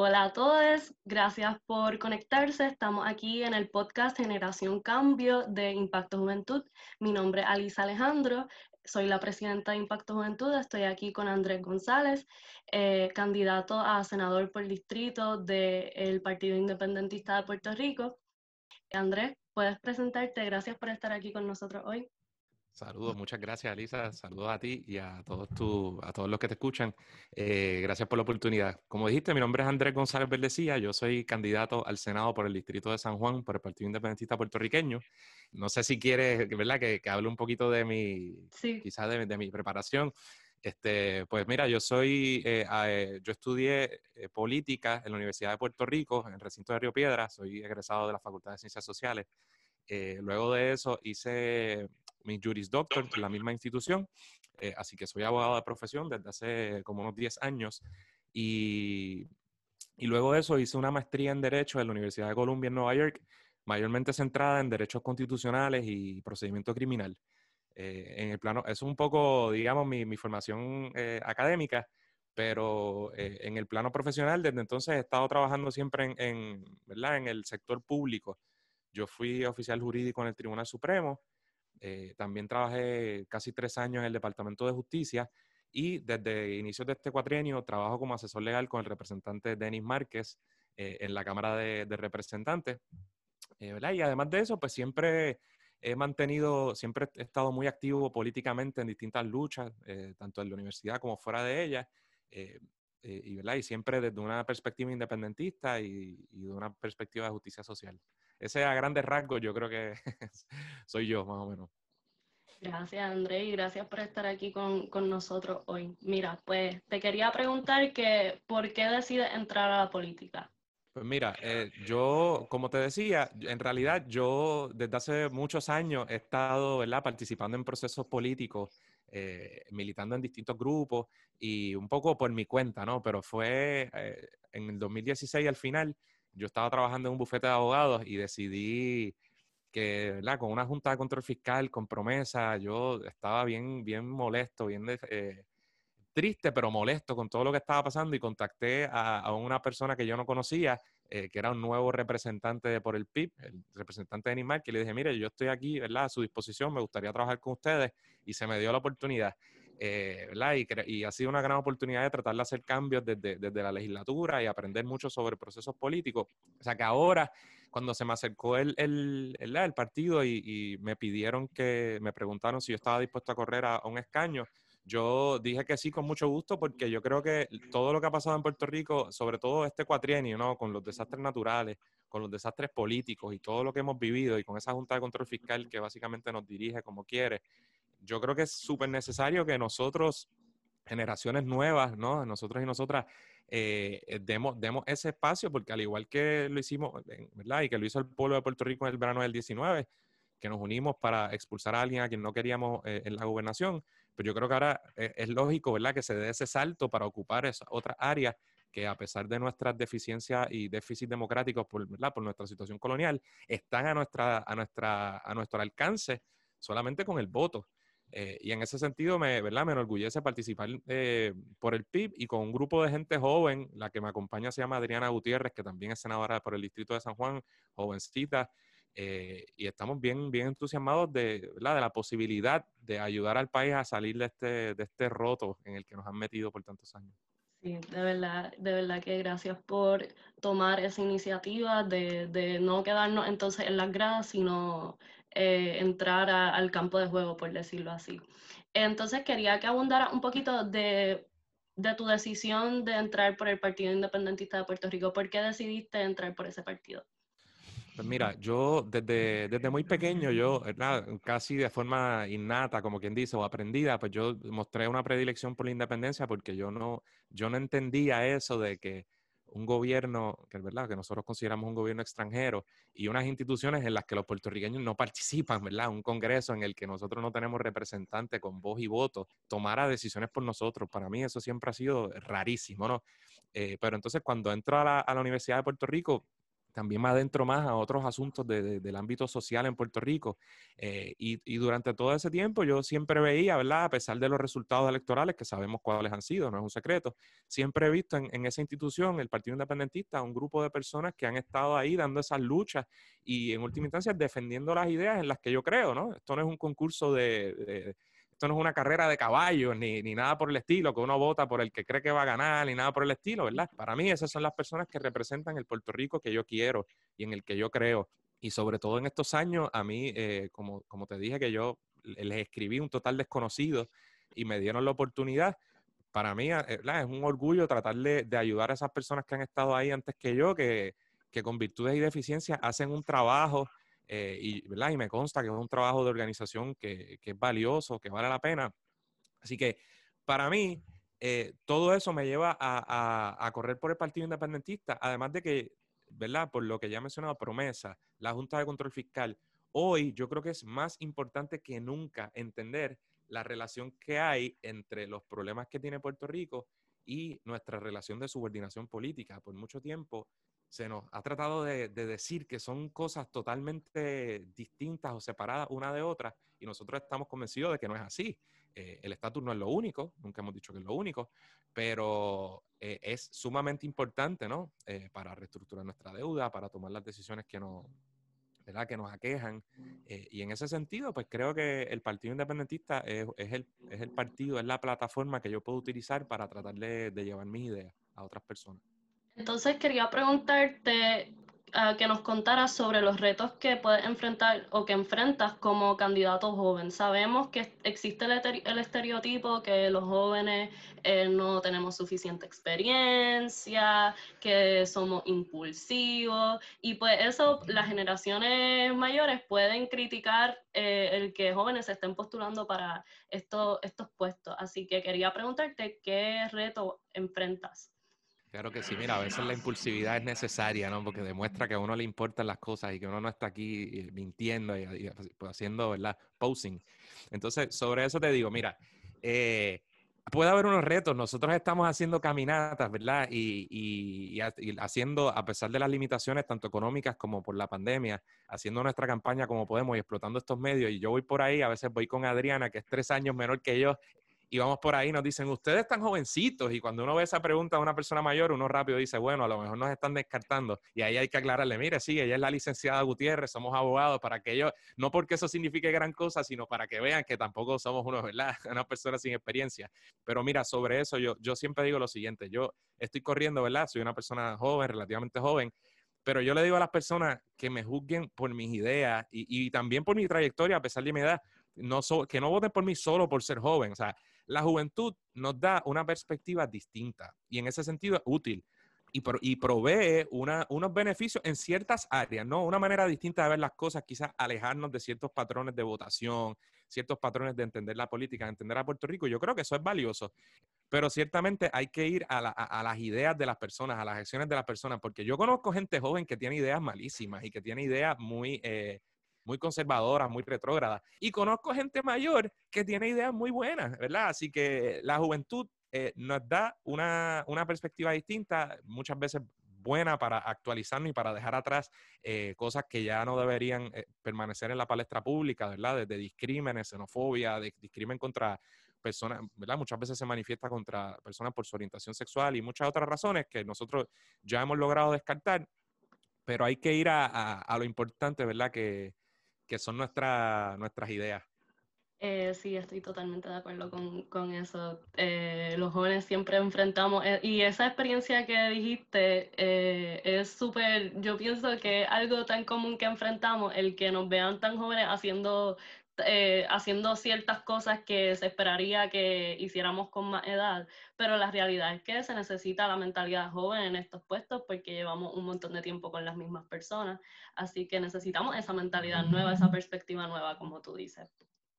Hola a todos, gracias por conectarse. Estamos aquí en el podcast Generación Cambio de Impacto Juventud. Mi nombre es Alisa Alejandro, soy la presidenta de Impacto Juventud. Estoy aquí con Andrés González, eh, candidato a senador por distrito del Partido Independentista de Puerto Rico. Andrés, puedes presentarte. Gracias por estar aquí con nosotros hoy. Saludos, muchas gracias, Alisa. Saludos a ti y a todos, tu, a todos los que te escuchan. Eh, gracias por la oportunidad. Como dijiste, mi nombre es Andrés González Verdecía. Yo soy candidato al Senado por el Distrito de San Juan, por el Partido Independentista Puertorriqueño. No sé si quieres, ¿verdad? Que, que hable un poquito de mi, quizás de, mi preparación. Este, pues mira, yo soy, eh, eh, yo estudié política en la Universidad de Puerto Rico, en el recinto de Río Piedra. Soy egresado de la Facultad de Ciencias Sociales. luego de eso hice mi Juris Doctor en la misma institución, eh, así que soy abogado de profesión desde hace como unos 10 años y, y luego de eso hice una maestría en Derecho en la Universidad de Columbia en Nueva York, mayormente centrada en derechos constitucionales y procedimiento criminal. Eh, en el plano, es un poco, digamos, mi, mi formación eh, académica, pero en el plano profesional, desde entonces he estado trabajando siempre en, en, ¿verdad? en el sector público. Yo fui oficial jurídico en el Tribunal Supremo, eh, también trabajé casi tres años en el Departamento de Justicia y desde inicios de este cuatrienio trabajo como asesor legal con el representante Denis Márquez eh, en la Cámara de, Representantes. Eh, y además de eso, pues siempre he mantenido, siempre he estado muy activo políticamente en distintas luchas, tanto en la universidad como fuera de ella. Y, ¿verdad? y siempre desde una perspectiva independentista y, y de una perspectiva de justicia social ese a grandes rasgos yo creo que soy yo, más o menos. Gracias, André, y gracias por estar aquí con, nosotros hoy. Mira, pues te quería preguntar que, ¿por qué decides entrar a la política? Pues mira, eh, yo, como te decía, en realidad yo desde hace muchos años he estado ¿verdad? participando en procesos políticos, eh, militando en distintos grupos y un poco por mi cuenta, ¿no? Pero fue eh, en el 2016 al final yo estaba trabajando en un bufete de abogados y decidí que, ¿verdad? Con una junta de control fiscal, con promesa, yo estaba bien, bien molesto, bien eh, triste, pero molesto con todo lo que estaba pasando y contacté a, una persona que yo no conocía, eh, que era un nuevo representante por el PIB, el representante de Animal, que le dije, mire, yo estoy aquí, ¿verdad? A su disposición, me gustaría trabajar con ustedes y se me dio la oportunidad. Eh, ¿verdad? Y, ha sido una gran oportunidad de tratar de hacer cambios desde, la legislatura y aprender mucho sobre procesos políticos. O sea que ahora, cuando se me acercó el, el, el, partido y, me pidieron que, me preguntaron si yo estaba dispuesto a correr a, un escaño, yo dije que sí con mucho gusto porque yo creo que todo lo que ha pasado en Puerto Rico, sobre todo este cuatrienio, ¿no? Con los desastres naturales, con los desastres políticos y todo lo que hemos vivido y con esa Junta de Control Fiscal que básicamente nos dirige como quiere, yo creo que es súper necesario que nosotros, generaciones nuevas, ¿no? Nosotros y nosotras, eh, eh, demos, demos ese espacio, porque al igual que lo hicimos, ¿verdad? Y que lo hizo el pueblo de Puerto Rico en el verano del 19, que nos unimos para expulsar a alguien a quien no queríamos eh, en la gobernación, pero yo creo que ahora es, lógico, ¿verdad? Que se dé ese salto para ocupar esa otra área que a pesar de nuestras deficiencias y déficits democráticos por, por nuestra situación colonial, están a, nuestra, a, nuestra, a nuestro alcance solamente con el voto. Eh, y en ese sentido, me, ¿verdad? me enorgullece participar eh, por el PIB y con un grupo de gente joven. La que me acompaña se llama Adriana Gutiérrez, que también es senadora por el Distrito de San Juan, jovencita. Eh, y estamos bien, bien entusiasmados de, de la posibilidad de ayudar al país a salir de este, de este roto en el que nos han metido por tantos años. Sí, de verdad, de verdad que gracias por tomar esa iniciativa de, de no quedarnos entonces en las gradas, sino eh, entrar al campo de juego, por decirlo así. Entonces quería que abundara un poquito de, de, tu decisión de entrar por el Partido Independentista de Puerto Rico. ¿Por qué decidiste entrar por ese partido? Pues mira, yo desde, desde muy pequeño, yo casi de forma innata, como quien dice, o aprendida, pues yo mostré una predilección por la independencia porque yo no, yo no entendía eso de que un gobierno, que es verdad, que nosotros consideramos un gobierno extranjero y unas instituciones en las que los puertorriqueños no participan, ¿verdad? Un congreso en el que nosotros no tenemos representantes con voz y voto, tomara decisiones por nosotros. Para mí eso siempre ha sido rarísimo, ¿no? Eh, pero entonces cuando entro a la, a la Universidad de Puerto Rico, también me adentro más a otros asuntos del ámbito social en Puerto Rico. Eh, y, durante todo ese tiempo yo siempre veía, ¿verdad? A pesar de los resultados electorales, que sabemos cuáles han sido, no es un secreto, siempre he visto en, esa institución, el Partido Independentista, un grupo de personas que han estado ahí dando esas luchas y en última instancia defendiendo las ideas en las que yo creo, ¿no? Esto no es un concurso de esto no es una carrera de caballos ni, ni, nada por el estilo, que uno vota por el que cree que va a ganar, ni nada por el estilo, ¿verdad? Para mí esas son las personas que representan el Puerto Rico que yo quiero y en el que yo creo. Y sobre todo en estos años, a mí, eh, como, como te dije, que yo les escribí un total desconocido y me dieron la oportunidad. Para mí eh, es un orgullo tratar de, de, ayudar a esas personas que han estado ahí antes que yo, que, que con virtudes y deficiencias hacen un trabajo eh, y, ¿verdad? y me consta que es un trabajo de organización que, que, es valioso, que vale la pena. Así que para mí, eh, todo eso me lleva a, a, correr por el Partido Independentista, además de que, ¿verdad? Por lo que ya he mencionado, promesa, la Junta de Control Fiscal, hoy yo creo que es más importante que nunca entender la relación que hay entre los problemas que tiene Puerto Rico y nuestra relación de subordinación política. Por mucho tiempo se nos ha tratado de, decir que son cosas totalmente distintas o separadas una de otra y nosotros estamos convencidos de que no es así. Eh, el estatus no es lo único, nunca hemos dicho que es lo único, pero eh, es sumamente importante, ¿no? Eh, para reestructurar nuestra deuda, para tomar las decisiones que nos, ¿verdad? que nos aquejan. y en ese sentido, pues creo que el Partido Independentista es, el, es el partido, es la plataforma que yo puedo utilizar para tratar de llevar mis ideas a otras personas. Entonces quería preguntarte uh, que nos contaras sobre los retos que puedes enfrentar o que enfrentas como candidato joven. Sabemos que existe el, estereotipo que los jóvenes eh, no tenemos suficiente experiencia, que somos impulsivos y pues eso las generaciones mayores pueden criticar eh, el que jóvenes se estén postulando para estos, estos puestos. Así que quería preguntarte qué reto enfrentas. Claro que sí, mira, a veces la impulsividad es necesaria, ¿no? Porque demuestra que a uno le importan las cosas y que uno no está aquí eh, mintiendo y, pues, haciendo, ¿verdad? Posing. Entonces, sobre eso te digo, mira, eh, puede haber unos retos. Nosotros estamos haciendo caminatas, ¿verdad? Y, y, haciendo, a pesar de las limitaciones, tanto económicas como por la pandemia, haciendo nuestra campaña como podemos y explotando estos medios. Y yo voy por ahí, a veces voy con Adriana, que es tres años menor que yo, y vamos por ahí, nos dicen, ustedes están jovencitos, y cuando uno ve esa pregunta a una persona mayor, uno rápido dice, bueno, a lo mejor nos están descartando, y ahí hay que aclararle, mire, sí, ella es la licenciada Gutiérrez, somos abogados, para que ellos, no porque eso signifique gran cosa, sino para que vean que tampoco somos unos, ¿verdad? Una persona sin experiencia. Pero mira, sobre eso yo, yo siempre digo lo siguiente, yo estoy corriendo, ¿verdad? Soy una persona joven, relativamente joven, pero yo le digo a las personas que me juzguen por mis ideas y, y también por mi trayectoria, a pesar de mi edad, no que no voten por mí solo por ser joven. O sea, la juventud nos da una perspectiva distinta y en ese sentido útil y, y provee unos beneficios en ciertas áreas, ¿no? Una manera distinta de ver las cosas, quizás alejarnos de ciertos patrones de votación, ciertos patrones de entender la política, de entender a Puerto Rico. Yo creo que eso es valioso, pero ciertamente hay que ir a, las ideas de las personas, a las acciones de las personas, porque yo conozco gente joven que tiene ideas malísimas y que tiene ideas muy... Eh, muy conservadoras, muy retrógradas. Y conozco gente mayor que tiene ideas muy buenas, ¿verdad? Así que la juventud eh, nos da una, perspectiva distinta, muchas veces buena para actualizarnos y para dejar atrás eh, cosas que ya no deberían eh, permanecer en la palestra pública, ¿verdad? Desde discrímenes, xenofobia, de, discrimen contra personas, ¿verdad? Muchas veces se manifiesta contra personas por su orientación sexual y muchas otras razones que nosotros ya hemos logrado descartar, pero hay que ir a, a lo importante, ¿verdad? Que, que son nuestras ideas. Eh, sí, estoy totalmente de acuerdo con, eso. Eh, los jóvenes siempre enfrentamos, eh, y esa experiencia que dijiste es súper, yo pienso que algo tan común que enfrentamos, el que nos vean tan jóvenes haciendo eh, haciendo ciertas cosas que se esperaría que hiciéramos con más edad, pero la realidad es que se necesita la mentalidad joven en estos puestos porque llevamos un montón de tiempo con las mismas personas, así que necesitamos esa mentalidad nueva, esa perspectiva nueva, como tú dices.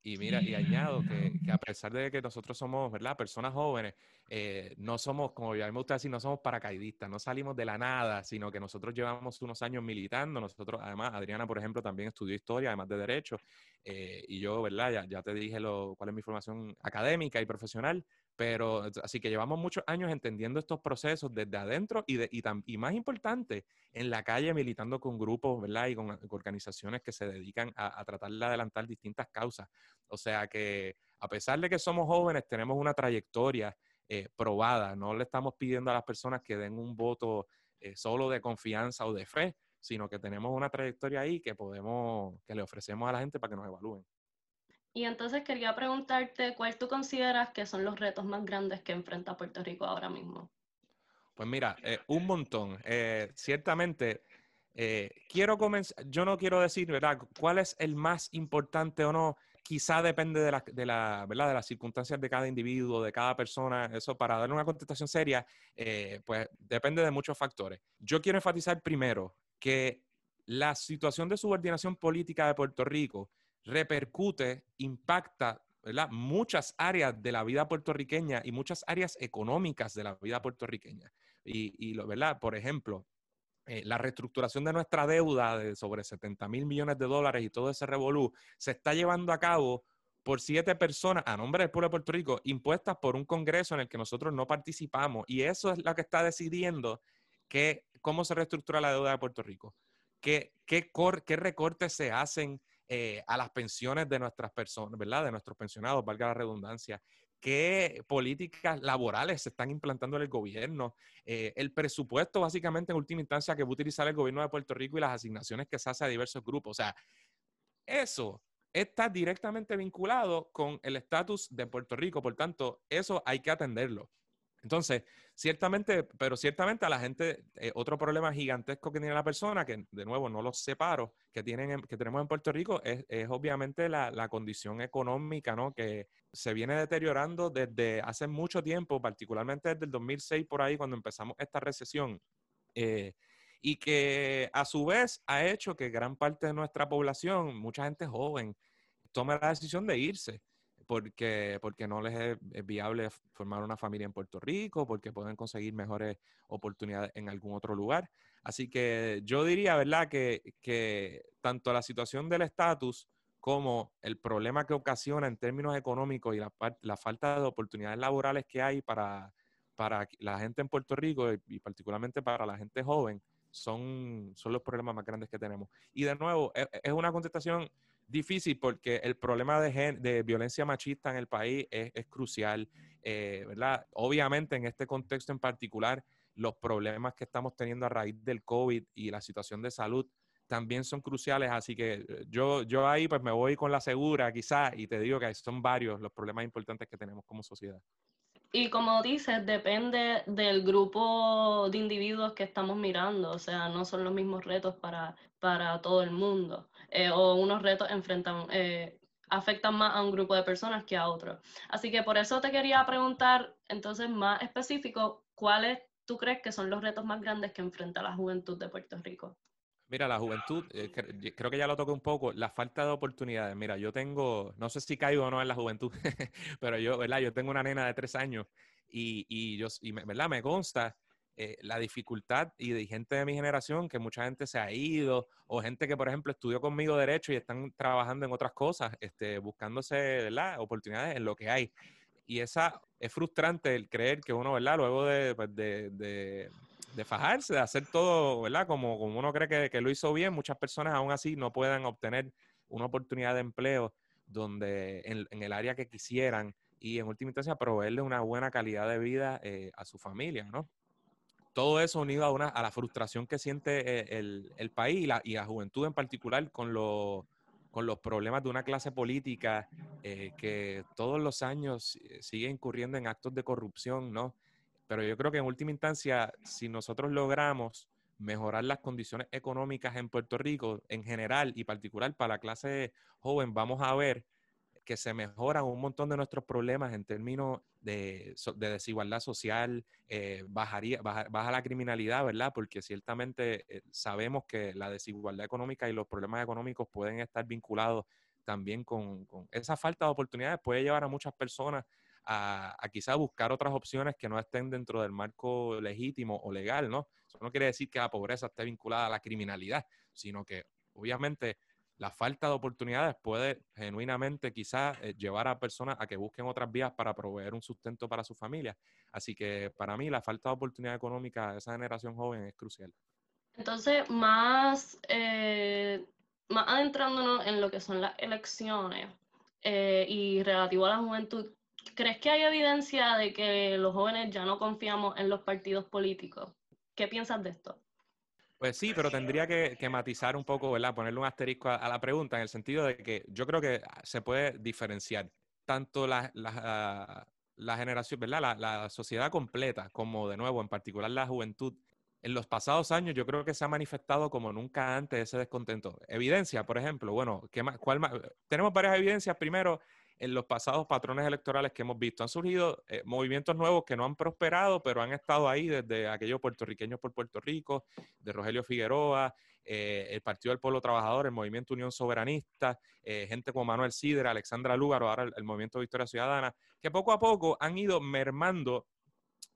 Y mira, y añado que, que, a pesar de que nosotros somos, ¿verdad? Personas jóvenes, eh, no somos, como ya me gusta decir, no somos paracaidistas, no salimos de la nada, sino que nosotros llevamos unos años militando. Nosotros, además, Adriana, por ejemplo, también estudió historia, además de derecho. Eh, y yo, ¿verdad? Ya, ya te dije lo, cuál es mi formación académica y profesional, Pero así que llevamos muchos años entendiendo estos procesos desde adentro y, de, y, y más importante, en la calle militando con grupos, ¿verdad? Y con, organizaciones que se dedican a, tratar de adelantar distintas causas. O sea que a pesar de que somos jóvenes, tenemos una trayectoria eh, probada. No le estamos pidiendo a las personas que den un voto eh, solo de confianza o de fe, sino que tenemos una trayectoria ahí que podemos, que le ofrecemos a la gente para que nos evalúen. Y entonces quería preguntarte cuál tú consideras que son los retos más grandes que enfrenta Puerto Rico ahora mismo. Pues mira, eh, un montón. Eh, ciertamente, eh, quiero comenzar, yo no quiero decir, ¿verdad?, cuál es el más importante o no. Quizá depende de, la, de, la, ¿verdad? de las circunstancias de cada individuo, de cada persona. Eso, para dar una contestación seria, pues depende de muchos factores. Yo quiero enfatizar primero que la situación de subordinación política de Puerto Rico repercute, impacta muchas áreas de la vida puertorriqueña y muchas áreas económicas de la vida puertorriqueña. Y, lo, ¿verdad? por ejemplo, eh, la reestructuración de nuestra deuda de sobre 70 mil millones de dólares y todo ese revolú se está llevando a cabo por siete personas a nombre del pueblo de Puerto Rico, impuestas por un Congreso en el que nosotros no participamos. Y eso es lo que está decidiendo que, cómo se reestructura la deuda de Puerto Rico, qué, qué, qué recortes se hacen eh, a las pensiones de nuestras personas, ¿verdad? De nuestros pensionados, valga la redundancia. ¿Qué políticas laborales se están implantando en el gobierno? Eh, el presupuesto, básicamente, en última instancia, que va a utilizar el gobierno de Puerto Rico y las asignaciones que se hace a diversos grupos. O sea, eso está directamente vinculado con el estatus de Puerto Rico. Por tanto, eso hay que atenderlo. Entonces, ciertamente, pero ciertamente a la gente, eh, otro problema gigantesco que tiene la persona, que de nuevo no los separo, que, tienen que tenemos en Puerto Rico, es, obviamente la, condición económica, ¿no? Que se viene deteriorando desde hace mucho tiempo, particularmente desde el 2006 por ahí, cuando empezamos esta recesión. Eh, y que a su vez ha hecho que gran parte de nuestra población, mucha gente joven, tome la decisión de irse porque, porque no les es, viable formar una familia en Puerto Rico, porque pueden conseguir mejores oportunidades en algún otro lugar. Así que yo diría, ¿verdad?, que, que tanto la situación del estatus como el problema que ocasiona en términos económicos y la, la falta de oportunidades laborales que hay para, para la gente en Puerto Rico y, particularmente para la gente joven, son, son los problemas más grandes que tenemos. Y de nuevo, es, es una contestación difícil porque el problema de, de violencia machista en el país es, crucial, eh, ¿verdad? Obviamente en este contexto en particular, los problemas que estamos teniendo a raíz del COVID y la situación de salud también son cruciales, así que eh, yo, yo ahí pues me voy con la segura quizás y te digo que son varios los problemas importantes que tenemos como sociedad. Y como dices, depende del grupo de individuos que estamos mirando, o sea, no son los mismos retos para, para todo el mundo, eh, o unos retos enfrentan, eh, afectan más a un grupo de personas que a otro. Así que por eso te quería preguntar, entonces, más específico, ¿cuáles tú crees que son los retos más grandes que enfrenta la juventud de Puerto Rico? Mira, la juventud, eh, creo que ya lo toqué un poco, la falta de oportunidades. Mira, yo tengo, no sé si caigo o no en la juventud, pero yo, ¿verdad? Yo tengo una nena de tres años y, y yo, y ¿verdad? Me consta eh, la dificultad y de gente de mi generación que mucha gente se ha ido o gente que, por ejemplo, estudió conmigo derecho y están trabajando en otras cosas, este, buscándose, ¿verdad? Oportunidades en lo que hay. Y esa es frustrante el creer que uno, ¿verdad? Luego de, pues, de de fajarse, de hacer todo, ¿verdad? Como, como uno cree que, que, lo hizo bien, muchas personas aún así no puedan obtener una oportunidad de empleo donde en, en el área que quisieran y en última instancia proveerle una buena calidad de vida eh, a su familia, ¿no? Todo eso unido a, la frustración que siente eh, el, el país y la, la, juventud en particular con, lo, con los problemas de una clase política eh, que todos los años sigue incurriendo en actos de corrupción, ¿no? Pero yo creo que en última instancia, si nosotros logramos mejorar las condiciones económicas en Puerto Rico en general y particular para la clase joven, vamos a ver que se mejoran un montón de nuestros problemas en términos de, desigualdad social, eh, bajaría, baja, la criminalidad, ¿verdad? Porque ciertamente eh, sabemos que la desigualdad económica y los problemas económicos pueden estar vinculados también con, con esa falta de oportunidades, puede llevar a muchas personas a, a quizá buscar otras opciones que no estén dentro del marco legítimo o legal, ¿no? Eso no quiere decir que la pobreza esté vinculada a la criminalidad, sino que obviamente la falta de oportunidades puede genuinamente quizás eh, llevar a personas a que busquen otras vías para proveer un sustento para su familia. Así que para mí la falta de oportunidad económica de esa generación joven es crucial. Entonces, más, eh, más adentrándonos en lo que son las elecciones eh, y relativo a la juventud, ¿crees que hay evidencia de que los jóvenes ya no confiamos en los partidos políticos? ¿Qué piensas de esto? Pues sí, pero tendría que, matizar un poco, ¿verdad? Ponerle un asterisco a, la pregunta en el sentido de que yo creo que se puede diferenciar tanto la, la, generación, ¿verdad? La, sociedad completa como, de nuevo, en particular la juventud. En los pasados años yo creo que se ha manifestado como nunca antes ese descontento. Evidencia, por ejemplo, bueno, ¿qué más, cuál más? tenemos varias evidencias. Primero, en los pasados patrones electorales que hemos visto. Han surgido eh, movimientos nuevos que no han prosperado, pero han estado ahí desde aquellos puertorriqueños por Puerto Rico, de Rogelio Figueroa, eh, el Partido del Pueblo Trabajador, el Movimiento Unión Soberanista, eh, gente como Manuel Sidra, Alexandra Lúgaro, ahora el, Movimiento Victoria Ciudadana, que poco a poco han ido mermando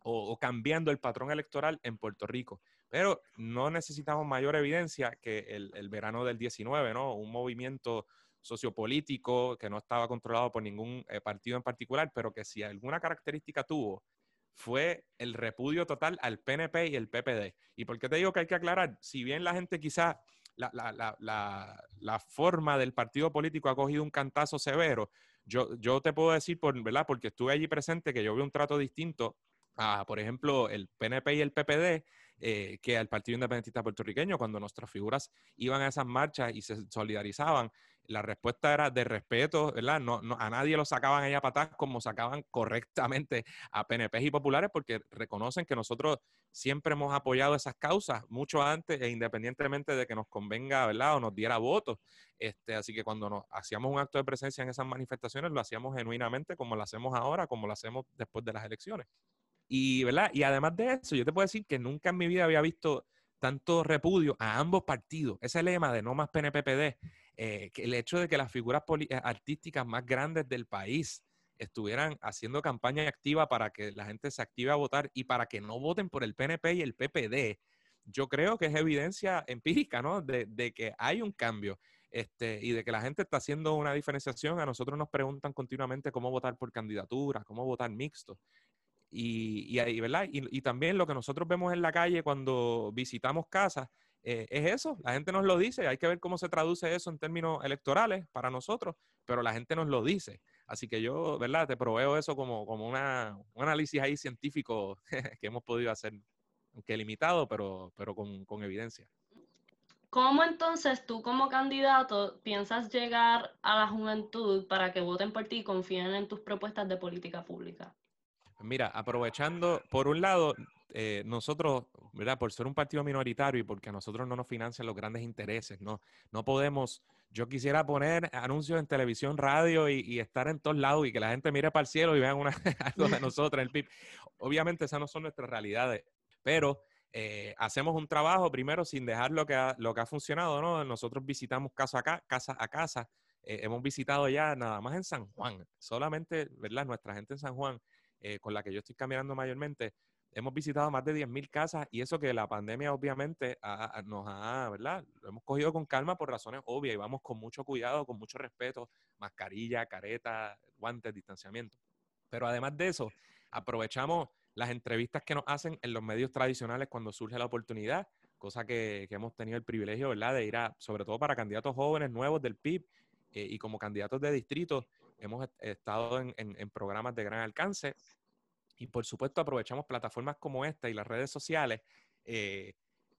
o, cambiando el patrón electoral en Puerto Rico. Pero no necesitamos mayor evidencia que el, el verano del 19, ¿no? Un movimiento sociopolítico que no estaba controlado por ningún eh, partido en particular, pero que si alguna característica tuvo fue el repudio total al PNP y el PPD. ¿Y por qué te digo que hay que aclarar? Si bien la gente quizá la, la, la, la, forma del partido político ha cogido un cantazo severo, yo, yo te puedo decir, por, ¿verdad? porque estuve allí presente, que yo vi un trato distinto a, por ejemplo, el PNP y el PPD, eh, que al Partido Independentista Puertorriqueño, cuando nuestras figuras iban a esas marchas y se solidarizaban, la respuesta era de respeto, ¿verdad? No, a nadie lo sacaban allá atrás como sacaban correctamente a PNP y populares porque reconocen que nosotros siempre hemos apoyado esas causas mucho antes e independientemente de que nos convenga, ¿verdad? O nos diera votos. Este, así que cuando nos hacíamos un acto de presencia en esas manifestaciones, lo hacíamos genuinamente como lo hacemos ahora, como lo hacemos después de las elecciones. Y, ¿verdad? Y además de eso, yo te puedo decir que nunca en mi vida había visto tanto repudio a ambos partidos. Ese lema de no más PNPPD, eh, que el hecho de que las figuras eh, artísticas más grandes del país estuvieran haciendo campaña activa para que la gente se active a votar y para que no voten por el PNP y el PPD, yo creo que es evidencia empírica, ¿no? De, de, que hay un cambio este, y de que la gente está haciendo una diferenciación. A nosotros nos preguntan continuamente cómo votar por candidatura, cómo votar mixto. Y, y, ¿verdad? Y, y, también lo que nosotros vemos en la calle cuando visitamos casas eh, es eso, la gente nos lo dice, hay que ver cómo se traduce eso en términos electorales para nosotros, pero la gente nos lo dice. Así que yo, ¿verdad? Te proveo eso como, como una, un análisis ahí científico que hemos podido hacer, aunque limitado, pero, pero con, con evidencia. ¿Cómo entonces tú como candidato piensas llegar a la juventud para que voten por ti y confíen en tus propuestas de política pública? Mira, aprovechando, por un lado, eh, nosotros, ¿verdad? Por ser un partido minoritario y porque a nosotros no nos financian los grandes intereses, ¿no? No podemos, yo quisiera poner anuncios en televisión, radio y, estar en todos lados y que la gente mire para el cielo y vean una, algo de nosotros en el PIB. Obviamente esas no son nuestras realidades, pero eh, hacemos un trabajo primero sin dejar lo que ha, lo que ha funcionado, ¿no? Nosotros visitamos casa a casa, a casa. Eh, hemos visitado ya nada más en San Juan, solamente, ¿verdad? Nuestra gente en San Juan eh, con la que yo estoy caminando mayormente, hemos visitado más de 10.000 casas y eso que la pandemia obviamente nos ha, ¿verdad? Lo hemos cogido con calma por razones obvias y vamos con mucho cuidado, con mucho respeto, mascarilla, careta, guantes, distanciamiento. Pero además de eso, aprovechamos las entrevistas que nos hacen en los medios tradicionales cuando surge la oportunidad, cosa que, hemos tenido el privilegio, ¿verdad?, de ir a, sobre todo para candidatos jóvenes nuevos del PIB eh, y como candidatos de distrito, hemos estado en, programas de gran alcance y por supuesto aprovechamos plataformas como esta y las redes sociales eh,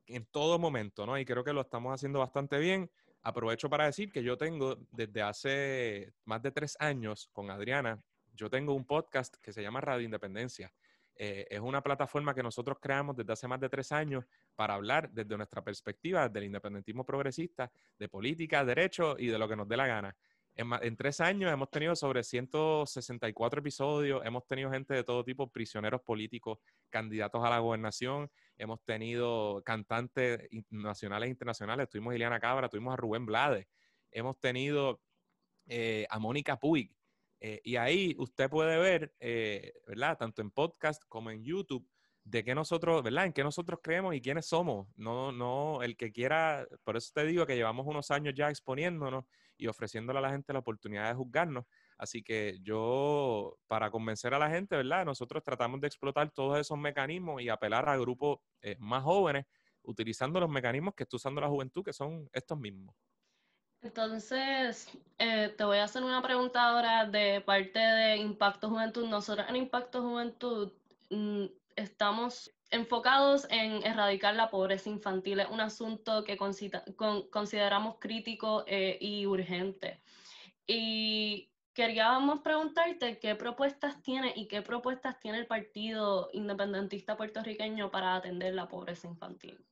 en todo momento, ¿no? Y creo que lo estamos haciendo bastante bien. Aprovecho para decir que yo tengo desde hace más de tres años con Adriana, yo tengo un podcast que se llama Radio Independencia. Eh, es una plataforma que nosotros creamos desde hace más de tres años para hablar desde nuestra perspectiva del independentismo progresista, de política, derecho y de lo que nos dé la gana. En, tres años hemos tenido sobre 164 episodios, hemos tenido gente de todo tipo, prisioneros políticos, candidatos a la gobernación, hemos tenido cantantes nacionales e internacionales, tuvimos a Ileana Cabra, tuvimos a Rubén Blades, hemos tenido eh, a Mónica Puig, eh, y ahí usted puede ver, eh, ¿verdad? Tanto en podcast como en YouTube, de qué nosotros, ¿verdad? En qué nosotros creemos y quiénes somos. No, no, el que quiera, por eso te digo que llevamos unos años ya exponiéndonos y ofreciéndole a la gente la oportunidad de juzgarnos. Así que yo, para convencer a la gente, ¿verdad? Nosotros tratamos de explotar todos esos mecanismos y apelar a grupos eh, más jóvenes utilizando los mecanismos que está usando la juventud, que son estos mismos. Entonces, eh, te voy a hacer una pregunta ahora de parte de Impacto Juventud. Nosotros en Impacto Juventud mm, estamos enfocados en erradicar la pobreza infantil. Es un asunto que consideramos crítico eh, y urgente. Y queríamos preguntarte qué propuestas tiene y qué propuestas tiene el Partido Independentista Puertorriqueño para atender la pobreza infantil.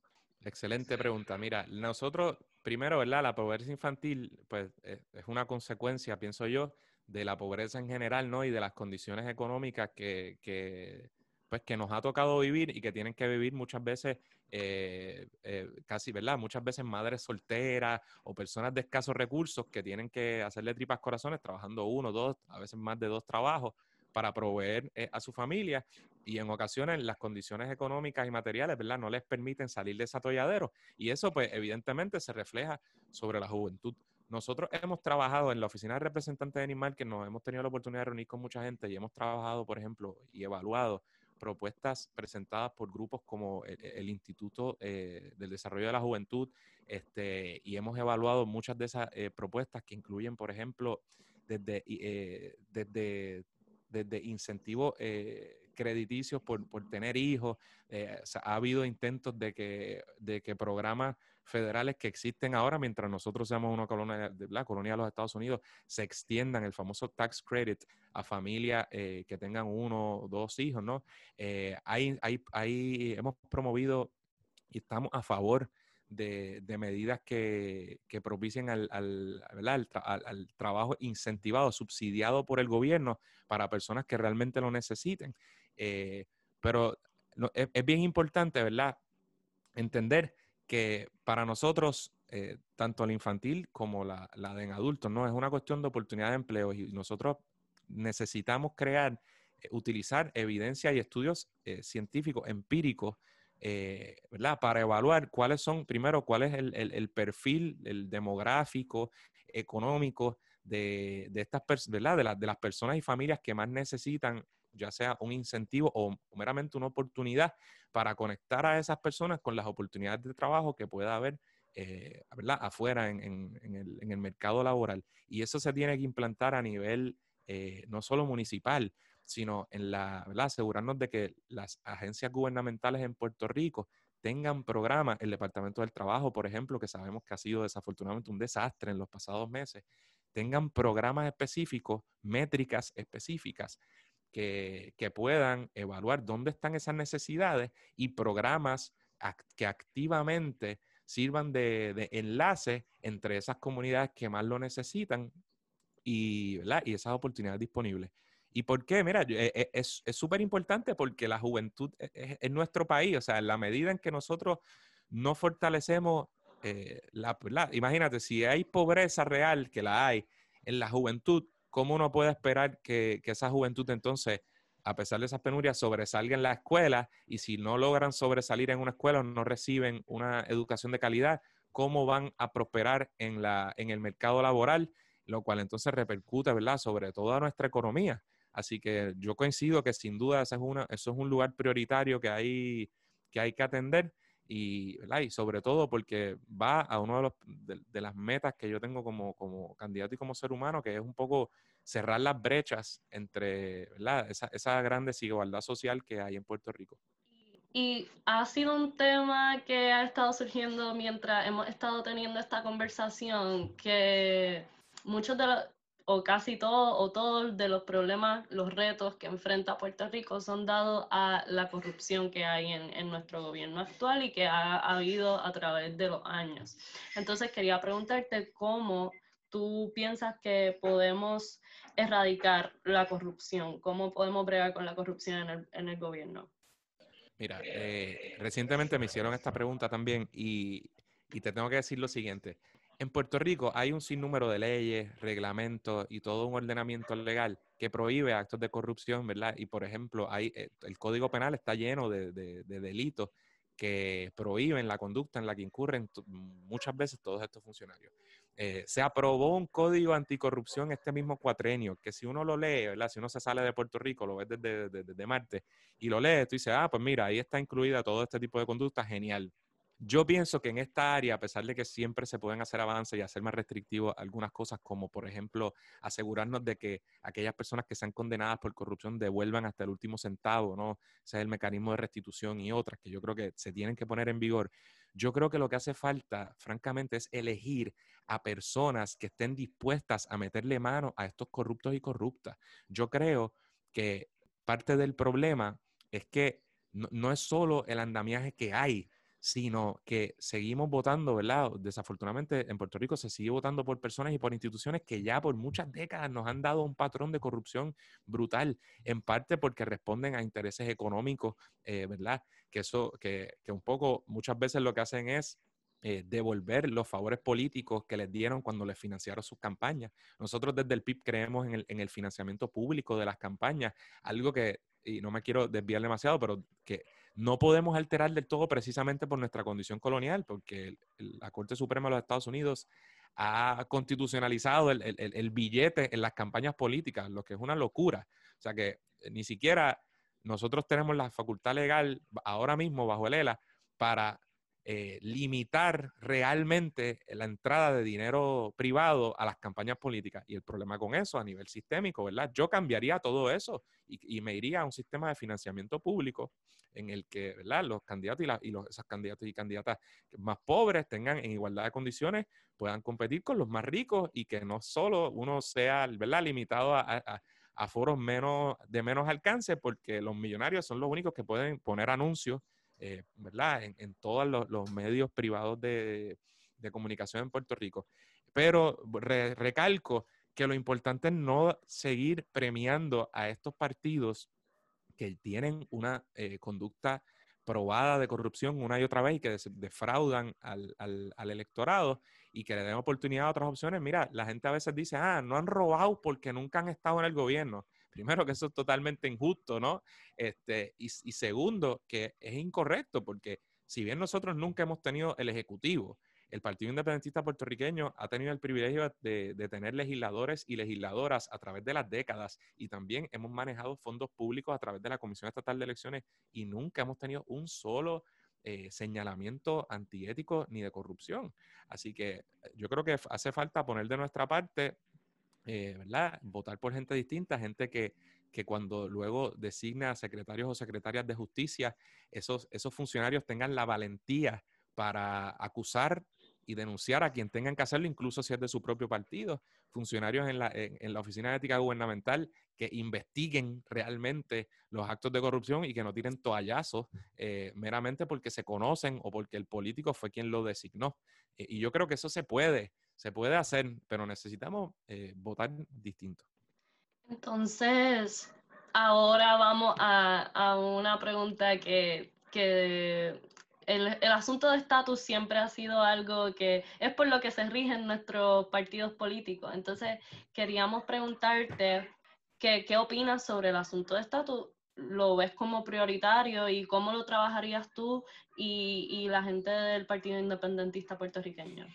Excelente pregunta. Mira, nosotros, primero, ¿verdad? La pobreza infantil, pues, es una consecuencia, pienso yo, de la pobreza en general, ¿no? Y de las condiciones económicas que, que pues, que nos ha tocado vivir y que tienen que vivir muchas veces, eh, eh, casi, ¿verdad? Muchas veces madres solteras o personas de escasos recursos que tienen que hacerle tripas corazones trabajando uno, dos, a veces más de dos trabajos para proveer eh, a su familia y en ocasiones las condiciones económicas y materiales, ¿verdad? No les permiten salir de ese atolladero y eso pues evidentemente se refleja sobre la juventud. Nosotros hemos trabajado en la oficina de representantes de Animal, que nos hemos tenido la oportunidad de reunir con mucha gente y hemos trabajado, por ejemplo, y evaluado propuestas presentadas por grupos como el, Instituto eh, del Desarrollo de la Juventud, este, y hemos evaluado muchas de esas eh, propuestas que incluyen, por ejemplo, desde, eh, desde, desde incentivos crediticios por, por, tener hijos. ha habido intentos de que, de que programas federales que existen ahora, mientras nosotros seamos una colonia de la colonia de los Estados Unidos, se extiendan el famoso tax credit a familias eh, que tengan uno o dos hijos, ¿no? Eh, hay, hay, hemos promovido y estamos a favor de, medidas que, que propicien al, al, al, trabajo incentivado, subsidiado por el gobierno para personas que realmente lo necesiten. Eh, pero es, es, bien importante, ¿verdad? Entender que para nosotros, eh, tanto la infantil como la, la de en adultos, ¿no? Es una cuestión de oportunidad de empleo y nosotros necesitamos crear, eh, utilizar evidencia y estudios eh, científicos, empíricos, ¿verdad? Para evaluar cuáles son, primero, cuál es el, el, perfil el demográfico, económico de, de estas ¿verdad? De, de las personas y familias que más necesitan ya sea un incentivo o meramente una oportunidad para conectar a esas personas con las oportunidades de trabajo que pueda haber eh, afuera en, el, mercado laboral. Y eso se tiene que implantar a nivel eh, no solo municipal, sino en la, asegurarnos de que las agencias gubernamentales en Puerto Rico tengan programas, el Departamento del Trabajo, por ejemplo, que sabemos que ha sido desafortunadamente un desastre en los pasados meses, tengan programas específicos, métricas específicas que, puedan evaluar dónde están esas necesidades y programas que activamente sirvan de, enlace entre esas comunidades que más lo necesitan y, y esas oportunidades disponibles. ¿Y por qué? Mira, e, e, es súper importante porque la juventud e, es, nuestro país, o sea, en la medida en que nosotros no fortalecemos eh, la, imagínate, si hay pobreza real, que la hay en la juventud, ¿cómo uno puede esperar que, esa juventud entonces, a pesar de esas penurias, sobresalga en la escuela y si no logran sobresalir en una escuela o no reciben una educación de calidad, cómo van a prosperar en, la, en el mercado laboral, lo cual entonces repercute, ¿verdad?, sobre toda nuestra economía. Así que yo coincido que sin duda ese es una, eso es un lugar prioritario que hay que, hay que atender y, y sobre todo porque va a uno de, los, de, las metas que yo tengo como, como, candidato y como ser humano, que es un poco cerrar las brechas entre Esa, esa gran desigualdad social que hay en Puerto Rico. Y ha sido un tema que ha estado surgiendo mientras hemos estado teniendo esta conversación, que muchos de los, o casi todos o todos de los problemas, los retos que enfrenta Puerto Rico son dados a la corrupción que hay en, en, nuestro gobierno actual y que ha, habido a través de los años. Entonces quería preguntarte cómo tú piensas que podemos erradicar la corrupción, cómo podemos bregar con la corrupción en el, en el gobierno. Mira, eh, recientemente me hicieron esta pregunta también y, y te tengo que decir lo siguiente En Puerto Rico hay un sinnúmero de leyes, reglamentos y todo un ordenamiento legal que prohíbe actos de corrupción, ¿verdad? Y por ejemplo, hay, eh, el Código Penal está lleno de, delitos que prohíben la conducta en la que incurren muchas veces todos estos funcionarios. Eh, se aprobó un código anticorrupción este mismo cuatrenio, que si uno lo lee, ¿verdad? Si uno se sale de Puerto Rico, lo ves desde, desde Marte, y lo lee, tú dices, ah, pues mira, ahí está incluida todo este tipo de conducta, genial. Yo pienso que en esta área, a pesar de que siempre se pueden hacer avances y hacer más restrictivos algunas cosas, como por ejemplo asegurarnos de que aquellas personas que sean condenadas por corrupción devuelvan hasta el último centavo, ¿no? Ese es el mecanismo de restitución y otras que yo creo que se tienen que poner en vigor. Yo creo que lo que hace falta, francamente, es elegir a personas que estén dispuestas a meterle mano a estos corruptos y corruptas. Yo creo que parte del problema es que no, no es solo el andamiaje que hay, sino que seguimos votando, ¿verdad? Desafortunadamente en Puerto Rico se sigue votando por personas y por instituciones que ya por muchas décadas nos han dado un patrón de corrupción brutal, en parte porque responden a intereses económicos, eh, ¿verdad? Que eso, que, un poco muchas veces lo que hacen es eh, devolver los favores políticos que les dieron cuando les financiaron sus campañas. Nosotros desde el PIB creemos en el, en el financiamiento público de las campañas, algo que, y no me quiero desviar demasiado, pero que no podemos alterar del todo precisamente por nuestra condición colonial, porque la Corte Suprema de los Estados Unidos ha constitucionalizado el, billete en las campañas políticas, lo que es una locura. O sea que eh, ni siquiera nosotros tenemos la facultad legal ahora mismo bajo el ELA para eh, limitar realmente la entrada de dinero privado a las campañas políticas. Y el problema con eso a nivel sistémico, ¿verdad? Yo cambiaría todo eso y, me iría a un sistema de financiamiento público en el que, ¿verdad? Los candidatos y, los, esas candidatos y candidatas más pobres tengan en igualdad de condiciones, puedan competir con los más ricos y que no solo uno sea, ¿verdad? Limitado a, a foros menos, de menos alcance porque los millonarios son los únicos que pueden poner anuncios eh, ¿verdad? En, todos los, medios privados de, comunicación en Puerto Rico. Pero recalco que lo importante es no seguir premiando a estos partidos que tienen una eh, conducta probada de corrupción una y otra vez y que defraudan al, al, electorado y que le den oportunidad a otras opciones. Mira, la gente a veces dice, ah, no han robado porque nunca han estado en el gobierno primero que eso es totalmente injusto, ¿no? Este, y, segundo, que es incorrecto, porque si bien nosotros nunca hemos tenido el Ejecutivo, el Partido Independentista puertorriqueño ha tenido el privilegio de, tener legisladores y legisladoras a través de las décadas y también hemos manejado fondos públicos a través de la Comisión Estatal de Elecciones y nunca hemos tenido un solo eh, señalamiento antiético ni de corrupción. Así que eh, yo creo que hace falta poner de nuestra parte eh, ¿verdad? Votar por gente distinta, gente que, que cuando luego designa secretarios o secretarias de justicia, esos, esos funcionarios tengan la valentía para acusar y denunciar a quien tengan que hacerlo, incluso si es de su propio partido. Funcionarios en la, en, la Oficina de Ética Gubernamental que investiguen realmente los actos de corrupción y que no tiren toallazos eh, meramente porque se conocen o porque el político fue quien lo designó. Eh, y yo creo que eso se puede se puede hacer, pero necesitamos eh, votar distinto. Entonces, ahora vamos a, una pregunta que, el, asunto de estatus siempre ha sido algo que es por lo que se rigen nuestros partidos políticos. Entonces, queríamos preguntarte qué, qué opinas sobre el asunto de estatus. ¿Lo ves como prioritario y cómo lo trabajarías tú y, y la gente del Partido Independentista puertorriqueño?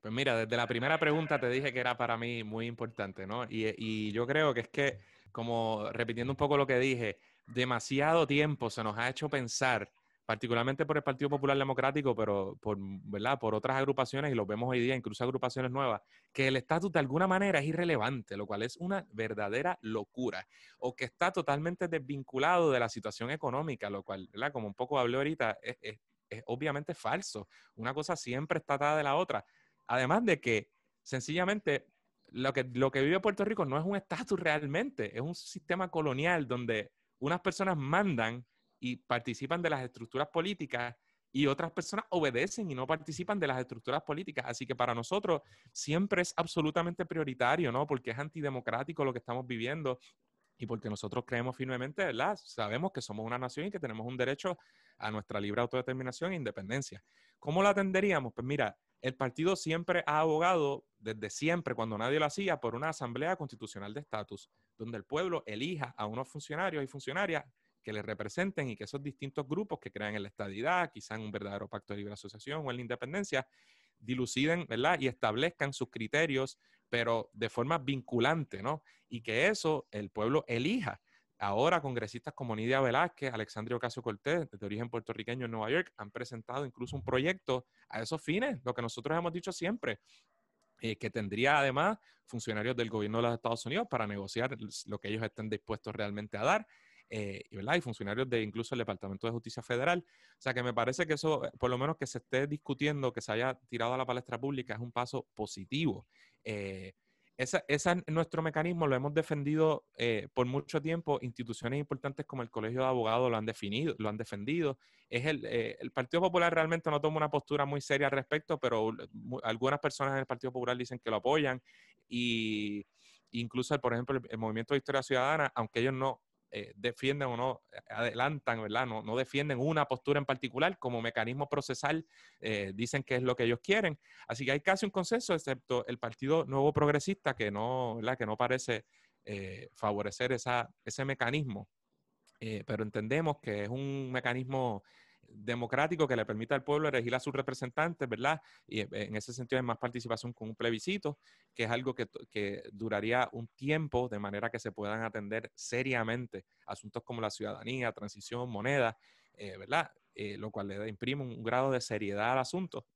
Pues mira, desde la primera pregunta te dije que era para mí muy importante, ¿no? Y, yo creo que es que, como repitiendo un poco lo que dije, demasiado tiempo se nos ha hecho pensar, particularmente por el Partido Popular Democrático, pero por, ¿verdad? por otras agrupaciones, y lo vemos hoy día, incluso agrupaciones nuevas, que el estatus de alguna manera es irrelevante, lo cual es una verdadera locura, o que está totalmente desvinculado de la situación económica, lo cual, ¿verdad? como un poco hablé ahorita, es, es obviamente falso. Una cosa siempre está atada de la otra. Además de que sencillamente lo que, lo que vive Puerto Rico no es un estatus realmente, es un sistema colonial donde unas personas mandan y participan de las estructuras políticas y otras personas obedecen y no participan de las estructuras políticas. Así que para nosotros siempre es absolutamente prioritario, ¿no? Porque es antidemocrático lo que estamos viviendo y porque nosotros creemos firmemente, ¿verdad? Sabemos que somos una nación y que tenemos un derecho a nuestra libre autodeterminación e independencia. ¿Cómo la atenderíamos? Pues mira, el partido siempre ha abogado, desde siempre, cuando nadie lo hacía, por una asamblea constitucional de estatus, donde el pueblo elija a unos funcionarios y funcionarias que le representen y que esos distintos grupos que crean en la estadidad, quizá un verdadero pacto de libre asociación o en la independencia, diluciden, ¿verdad? Y establezcan sus criterios, pero de forma vinculante, ¿no? Y que eso el pueblo elija. Ahora, congresistas como Nidia Velázquez, Alexandria Ocasio Cortés, de origen puertorriqueño en Nueva York, han presentado incluso un proyecto a esos fines, lo que nosotros hemos dicho siempre, eh, que tendría además funcionarios del gobierno de los Estados Unidos para negociar lo que ellos estén dispuestos realmente a dar. Eh, y funcionarios de incluso el Departamento de Justicia Federal. O sea que me parece que eso, eh, por lo menos que se esté discutiendo, que se haya tirado a la palestra pública, es un paso positivo. Eh, ese es nuestro mecanismo, lo hemos defendido por mucho tiempo. Instituciones importantes como el Colegio de Abogados lo han definido, lo han defendido. Es el, el Partido Popular realmente no toma una postura muy seria al respecto, pero algunas personas en el Partido Popular dicen que lo apoyan. Y incluso, por ejemplo, el Movimiento de Historia Ciudadana, aunque ellos no eh, defienden o no eh, adelantan, ¿verdad? No, no, defienden una postura en particular como mecanismo procesal, eh, dicen que es lo que ellos quieren. Así que hay casi un consenso, excepto el Partido Nuevo Progresista, que no, ¿verdad? Que no parece favorecer esa, ese mecanismo. pero entendemos que es un mecanismo democrático que le permita al pueblo elegir a sus representantes, ¿verdad? Y eh, en ese sentido hay más participación con un plebiscito, que es algo que, que duraría un tiempo de manera que se puedan atender seriamente asuntos como la ciudadanía, transición, moneda, eh, ¿verdad? Eh, lo cual le imprime un, grado de seriedad al asunto.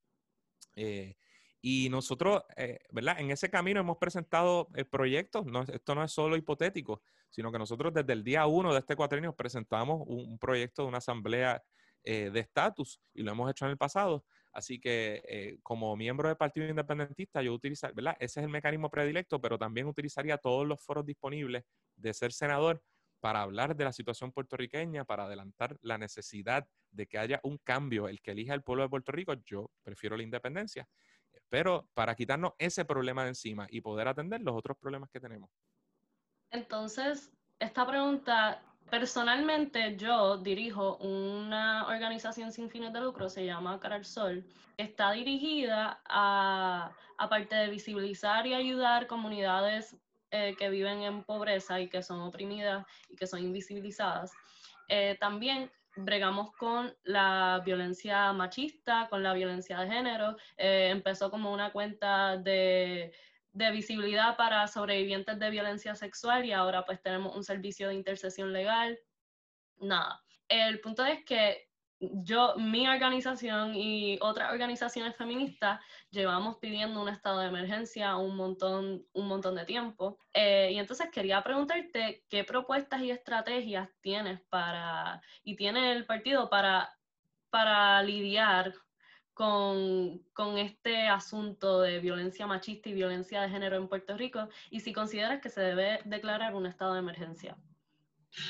y nosotros, ¿verdad? En ese camino hemos presentado proyectos, no, esto no es solo hipotético, sino que nosotros desde el día uno de este cuatrienio presentamos un, un proyecto de una asamblea eh, de estatus y lo hemos hecho en el pasado. Así que eh, como miembro del Partido Independentista, yo utilizaría, ¿verdad? Ese es el mecanismo predilecto, pero también utilizaría todos los foros disponibles de ser senador para hablar de la situación puertorriqueña, para adelantar la necesidad de que haya un cambio, el que elija el pueblo de Puerto Rico, yo prefiero la independencia, pero para quitarnos ese problema de encima y poder atender los otros problemas que tenemos. Entonces, esta pregunta Personalmente yo dirijo una organización sin fines de lucro, se llama Cara al Sol. Está dirigida a, aparte de visibilizar y ayudar comunidades eh, que viven en pobreza y que son oprimidas y que son invisibilizadas, eh, también bregamos con la violencia machista, con la violencia de género. Eh, empezó como una cuenta de de visibilidad para sobrevivientes de violencia sexual y ahora pues tenemos un servicio de intercesión legal. Nada. El punto es que yo, mi organización y otras organizaciones feministas llevamos pidiendo un estado de emergencia un montón, un montón de tiempo. Eh, y entonces quería preguntarte qué propuestas y estrategias tienes para, y tiene el partido para, para lidiar con, con, este asunto de violencia machista y violencia de género en Puerto Rico y si consideras que se debe declarar un estado de emergencia.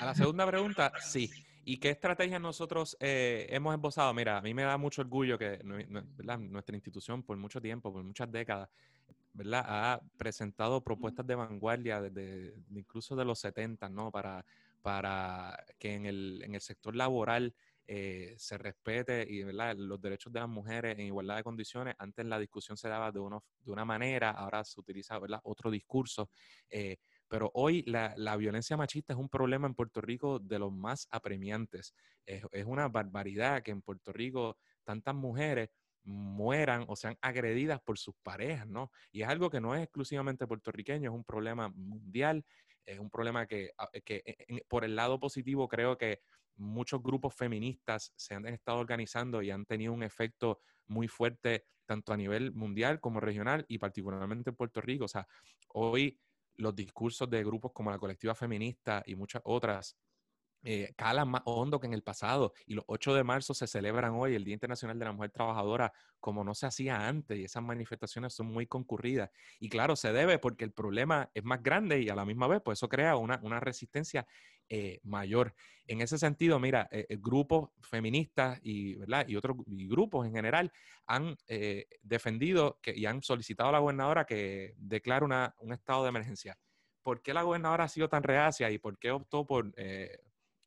A la segunda pregunta, sí. ¿Y qué estrategias nosotros eh, hemos esbozado? Mira, a mí me da mucho orgullo que nuestra institución por mucho tiempo, por muchas décadas, ¿verdad? ha presentado propuestas de vanguardia desde incluso de los 70, ¿no? Para, para que en el, en el sector laboral eh, se respete y los derechos de las mujeres en igualdad de condiciones. Antes la discusión se daba de, uno, de una manera, ahora se utiliza otro discurso. Eh, pero hoy la, violencia machista es un problema en Puerto Rico de los más apremiantes. Es, es, una barbaridad que en Puerto Rico tantas mujeres mueran o sean agredidas por sus parejas, ¿no? Y es algo que no es exclusivamente puertorriqueño, es un problema mundial, es un problema que, ah, que por el lado positivo creo que muchos grupos feministas se han estado organizando y han tenido un efecto muy fuerte tanto a nivel mundial como regional y particularmente en Puerto Rico. O sea, hoy los discursos de grupos como la colectiva feminista y muchas otras eh, calan más hondo que en el pasado. Y los 8 de marzo se celebran hoy el Día Internacional de la Mujer Trabajadora como no se hacía antes y esas manifestaciones son muy concurridas. Y claro, se debe porque el problema es más grande y a la misma vez, pues eso crea una, una resistencia eh, mayor. En ese sentido, mira, eh, grupos feministas y, ¿verdad? y otros grupos en general han defendido que, y han solicitado a la gobernadora que declare una, un estado de emergencia. ¿Por qué la gobernadora ha sido tan reacia y por qué optó por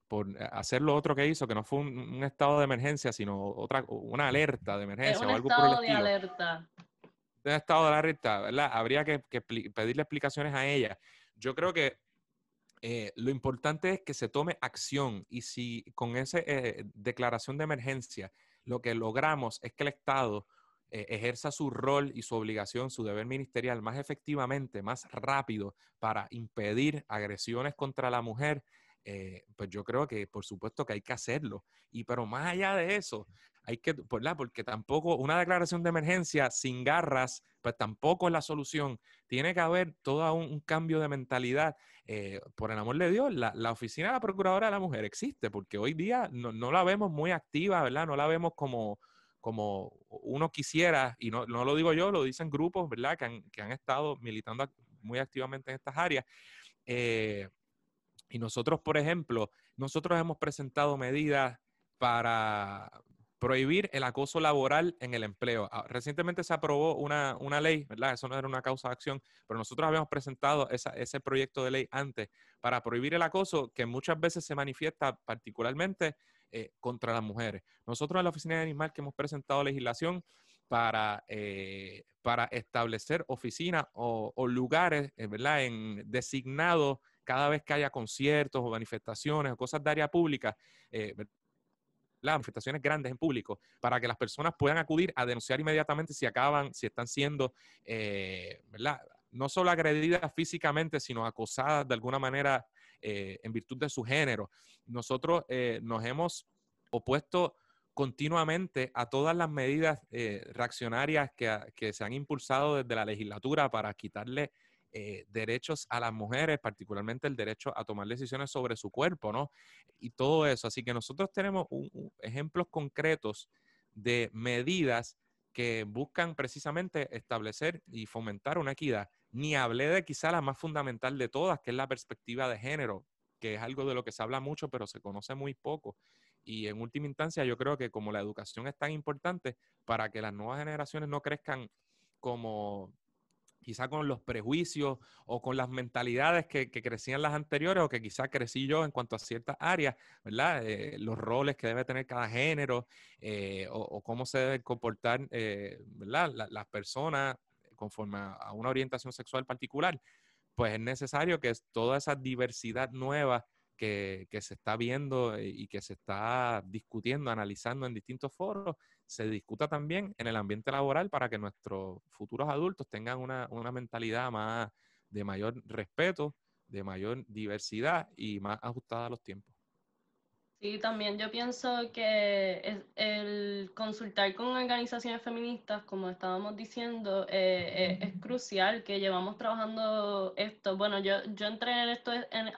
por eh, hacer lo otro que hizo, que no fue un, estado de emergencia, sino otra, una alerta de emergencia o algo por el estilo. de alerta. estado de la recta, ¿verdad? Habría que, pedirle explicaciones a ella. Yo creo que eh, lo importante es que se tome acción y si con esa eh, declaración de emergencia lo que logramos es que el Estado eh, ejerza su rol y su obligación, su deber ministerial más efectivamente, más rápido para impedir agresiones contra la mujer, pues yo creo que por supuesto que hay que hacerlo. Y pero más allá de eso, hay que, ¿verdad? Porque tampoco una declaración de emergencia sin garras, pues tampoco es la solución. Tiene que haber todo un, cambio de mentalidad. Eh, por el amor de Dios, la, oficina de la Procuradora de la Mujer existe, porque hoy día no, la vemos muy activa, ¿verdad? No la vemos como, como uno quisiera, y no, no lo digo yo, lo dicen grupos, ¿verdad? Que han, que han estado militando muy activamente en estas áreas. Eh, y nosotros, por ejemplo, nosotros hemos presentado medidas para, prohibir el acoso laboral en el empleo. Ah, recientemente se aprobó una, ley, ¿verdad? Eso no era una causa de acción, pero nosotros habíamos presentado ese proyecto de ley antes para prohibir el acoso que muchas veces se manifiesta particularmente eh, contra las mujeres. Nosotros en la Oficina de Animal que hemos presentado legislación para, eh, para establecer oficinas o, lugares, eh, ¿verdad? Designados cada vez que haya conciertos o manifestaciones o cosas de área pública, las manifestaciones grandes en público, para que las personas puedan acudir a denunciar inmediatamente si acaban, si están siendo, eh. No solo agredidas físicamente, sino acosadas de alguna manera eh, en virtud de su género. Nosotros eh, nos hemos opuesto continuamente a todas las medidas reaccionarias que, que, se han impulsado desde la legislatura para quitarle eh, derechos a las mujeres, particularmente el derecho a tomar decisiones sobre su cuerpo, ¿no? Y todo eso. Así que nosotros tenemos ejemplos concretos de medidas que buscan precisamente establecer y fomentar una equidad. Ni hablé de quizá la más fundamental de todas, que es la perspectiva de género, que es algo de lo que se habla mucho, pero se conoce muy poco. Y en última instancia, yo creo que como la educación es tan importante para que las nuevas generaciones no crezcan como quizá con los prejuicios o con las mentalidades que, crecían las anteriores o que quizá crecí yo en cuanto a ciertas áreas, ¿verdad? Eh, los roles que debe tener cada género eh, o, cómo se deben comportar, eh, ¿verdad? las personas conforme a, una orientación sexual particular, pues es necesario que toda esa diversidad nueva que, se está viendo y que se está discutiendo, analizando en distintos foros, se discuta también en el ambiente laboral para que nuestros futuros adultos tengan una, una mentalidad más de mayor respeto, de mayor diversidad y más ajustada a los tiempos. Sí, también yo pienso que el consultar con organizaciones feministas, como estábamos diciendo, eh, eh, es crucial que llevamos trabajando esto. Bueno, yo, yo, entré en esto, en,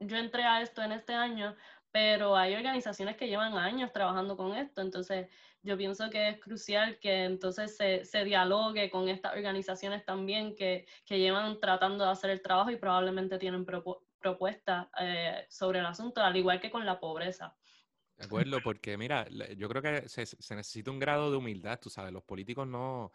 yo entré a esto en este año, pero hay organizaciones que llevan años trabajando con esto, entonces yo pienso que es crucial que entonces se, se dialogue con estas organizaciones también que, que, llevan tratando de hacer el trabajo y probablemente tienen propuestas eh, sobre el asunto, al igual que con la pobreza. De acuerdo, porque mira, yo creo que se, se necesita un grado de humildad, tú sabes, los políticos no,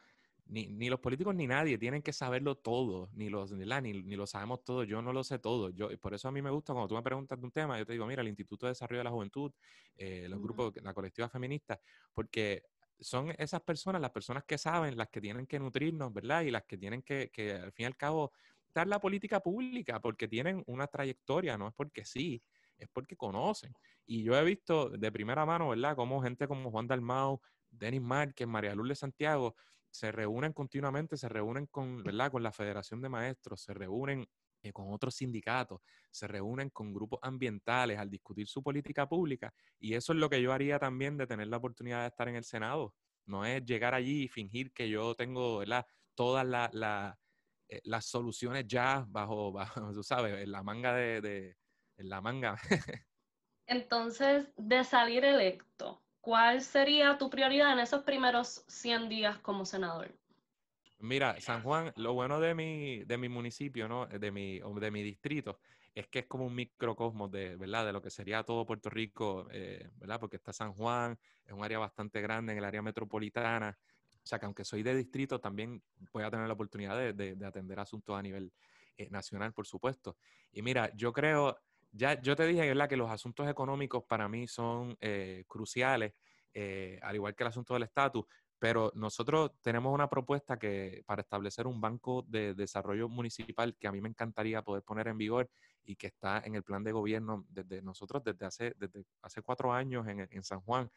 ni, ni, los políticos ni nadie tienen que saberlo todo, ni, los, ni, ni, lo sabemos todo, yo no lo sé todo. Yo, por eso a mí me gusta cuando tú me preguntas de un tema, yo te digo, mira, el Instituto de Desarrollo de la Juventud, eh, los grupos, la colectiva feminista, porque son esas personas, las personas que saben, las que tienen que nutrirnos, ¿verdad? Y las que tienen que, que al fin y al cabo, dar la política pública, porque tienen una trayectoria, no es porque sí, es porque conocen. Y yo he visto de primera mano, ¿verdad? Como gente como Juan Dalmau, Denis Márquez, María Lourdes Santiago, se reúnen continuamente, se reúnen con, ¿verdad? con la Federación de Maestros, se reúnen eh, con otros sindicatos, se reúnen con grupos ambientales al discutir su política pública. Y eso es lo que yo haría también de tener la oportunidad de estar en el Senado. No es llegar allí y fingir que yo tengo ¿verdad? todas eh, las soluciones ya bajo, bajo, tú sabes, en la manga de, en la manga. Entonces, de salir electo, ¿cuál sería tu prioridad en esos primeros 100 días como senador? Mira, San Juan, lo bueno de mi, de mi municipio, ¿no? De mi, de mi distrito, es que es como un microcosmos de, ¿verdad? De lo que sería todo Puerto Rico, eh, ¿verdad? Porque está San Juan, es un área bastante grande en el área metropolitana. O sea que aunque soy de distrito, también voy a tener la oportunidad de, atender asuntos a nivel eh, nacional, por supuesto. Y mira, yo creo, ya yo te dije ¿verdad? que los asuntos económicos para mí son eh, cruciales, eh, al igual que el asunto del estatus, pero nosotros tenemos una propuesta que para establecer un banco de desarrollo municipal que a mí me encantaría poder poner en vigor y que está en el plan de gobierno desde nosotros desde hace, desde hace cuatro años en, en San Juan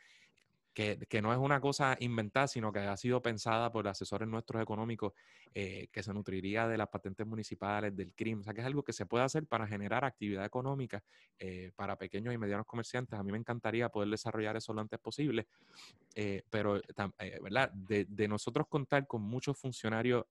que, no es una cosa inventada, sino que ha sido pensada por asesores nuestros económicos eh, que se nutriría de las patentes municipales, del crimen, o sea, que es algo que se puede hacer para generar actividad económica eh, para pequeños y medianos comerciantes. A mí me encantaría poder desarrollar eso lo antes posible, eh, pero, ¿verdad? De, de, nosotros contar con muchos funcionarios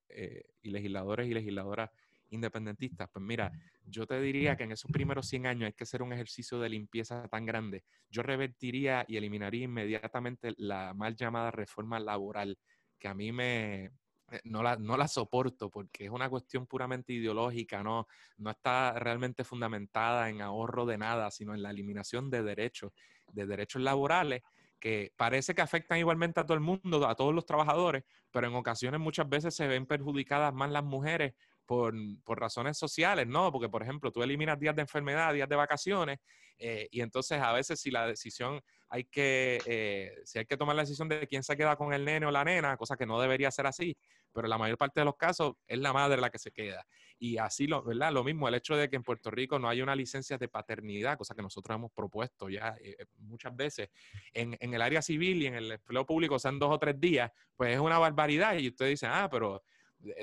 y legisladores y legisladoras independentistas, pues mira, yo te diría que en esos primeros 100 años hay que hacer un ejercicio de limpieza tan grande. Yo revertiría y eliminaría inmediatamente la mal llamada reforma laboral, que a mí me, eh, no la, no la, soporto porque es una cuestión puramente ideológica, no, no está realmente fundamentada en ahorro de nada, sino en la eliminación de derechos, de derechos laborales que parece que afectan igualmente a todo el mundo, a todos los trabajadores, pero en ocasiones muchas veces se ven perjudicadas más las mujeres por, por, razones sociales, ¿no? Porque, por ejemplo, tú eliminas días de enfermedad, días de vacaciones, eh, y entonces a veces si la decisión hay que, eh, si hay que tomar la decisión de quién se queda con el nene o la nena, cosa que no debería ser así, pero la mayor parte de los casos es la madre la que se queda. Y así, lo, ¿verdad? Lo mismo, el hecho de que en Puerto Rico no hay una licencia de paternidad, cosa que nosotros hemos propuesto ya eh, muchas veces, en, en, el área civil y en el empleo público sean dos o tres días, pues es una barbaridad. Y usted dice, ah, pero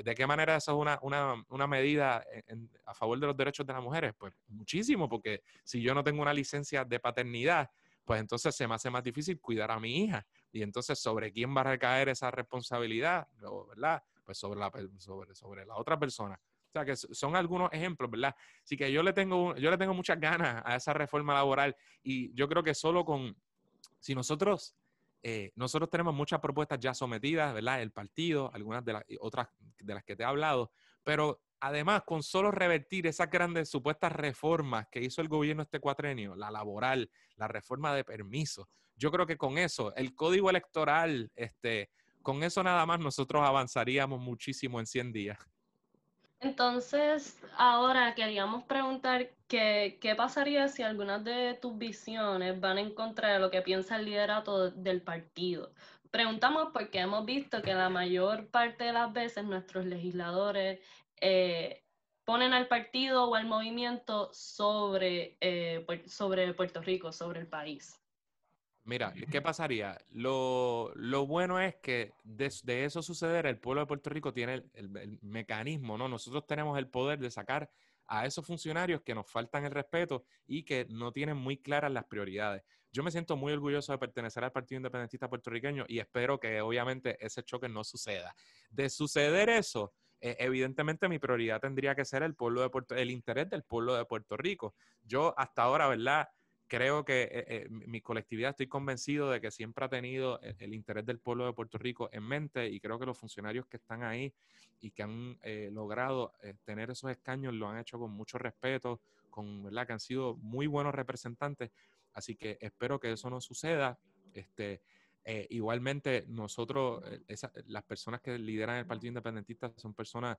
¿De qué manera eso es una, medida a favor de los derechos de las mujeres? Pues muchísimo, porque si yo no tengo una licencia de paternidad, pues entonces se me hace más difícil cuidar a mi hija. Y entonces, ¿sobre quién va a recaer esa responsabilidad? ¿Verdad? Pues sobre la, sobre, sobre la otra persona. O sea, que son algunos ejemplos, ¿verdad? Así que yo le tengo, yo le tengo muchas ganas a esa reforma laboral y yo creo que solo con, si nosotros eh, nosotros tenemos muchas propuestas ya sometidas, ¿verdad? El partido, algunas de las otras de las que te he hablado, pero además con solo revertir esas grandes supuestas reformas que hizo el gobierno este cuatrenio, la laboral, la reforma de permisos, yo creo que con eso, el código electoral, este, con eso nada más nosotros avanzaríamos muchísimo en 100 días. Entonces, ahora queríamos preguntar qué pasaría si algunas de tus visiones van en contra de lo que piensa el liderato del partido. Preguntamos porque hemos visto que la mayor parte de las veces nuestros legisladores eh, ponen al partido o al movimiento sobre, eh, sobre Puerto Rico, sobre el país. Mira, ¿qué pasaría? Lo, bueno es que de, eso suceder, el pueblo de Puerto Rico tiene el, mecanismo, ¿no? Nosotros tenemos el poder de sacar a esos funcionarios que nos faltan el respeto y que no tienen muy claras las prioridades. Yo me siento muy orgulloso de pertenecer al Partido Independentista puertorriqueño y espero que obviamente ese choque no suceda. De suceder eso, eh, evidentemente mi prioridad tendría que ser el pueblo de Puerto, el interés del pueblo de Puerto Rico. Yo hasta ahora, ¿verdad? Creo que eh, eh, mi colectividad estoy convencido de que siempre ha tenido el, interés del pueblo de Puerto Rico en mente y creo que los funcionarios que están ahí y que han eh, logrado tener esos escaños lo han hecho con mucho respeto, con verdad que han sido muy buenos representantes, así que espero que eso no suceda. Este, igualmente nosotros, las personas que lideran el Partido Independentista son personas